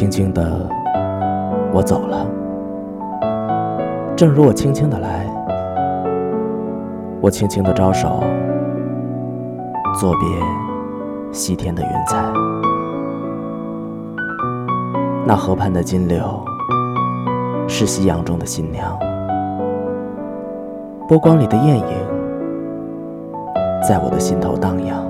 轻轻的，我走了，正如我轻轻的来，我轻轻的招手，作别西天的云彩。那河畔的金柳，是夕阳中的新娘，波光里的艳影，在我的心头荡漾。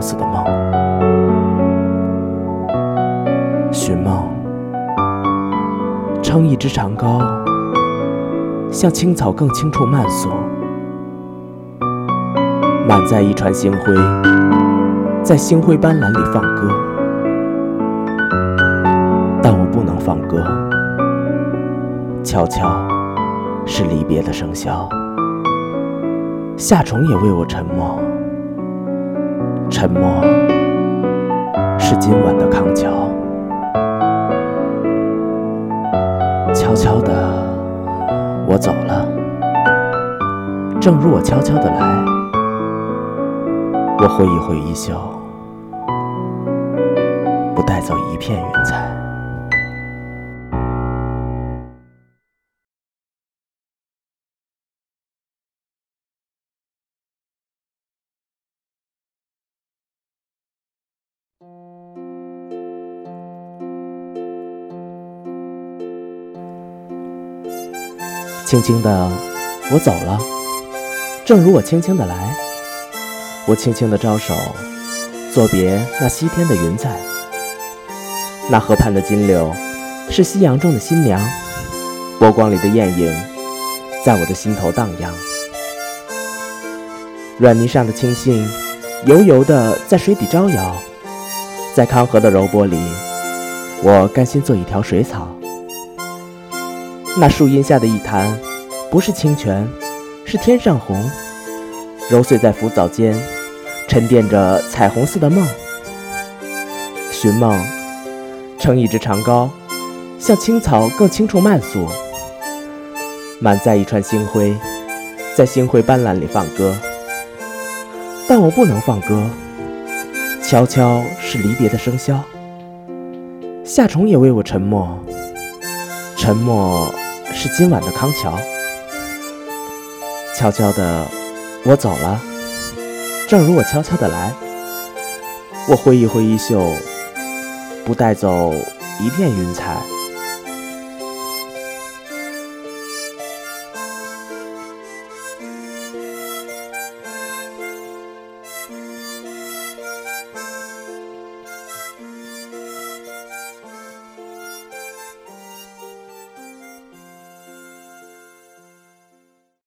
彩虹似的梦，寻梦，撑一支长篙，向青草更青处漫溯，满载一船星辉，在星辉斑斓里放歌，但我不能放歌，悄悄是离别的笙箫，夏虫也为我沉默。沉默是今晚的康桥，悄悄的我走了，正如我悄悄的来，我挥一挥衣袖，不带走一片云彩。轻轻的，我走了，正如我轻轻的来。我轻轻的招手，作别那西天的云彩。那河畔的金柳，是夕阳中的新娘，波光里的艳影，在我的心头荡漾。软泥上的青荇，油油的在水底招摇，在康河的柔波里，我甘心做一条水草。那树荫下的一潭，不是清泉，是天上虹，揉碎在浮藻间，沉淀着彩虹似的梦。寻梦，撑一支长篙，向青草更青处漫溯，满载一串星辉，在星辉斑斓里放歌。但我不能放歌，悄悄是离别的笙箫。夏虫也为我沉默，沉默。是今晚的康桥，悄悄的，我走了，正如我悄悄的来。我挥一挥衣袖，不带走一片云彩。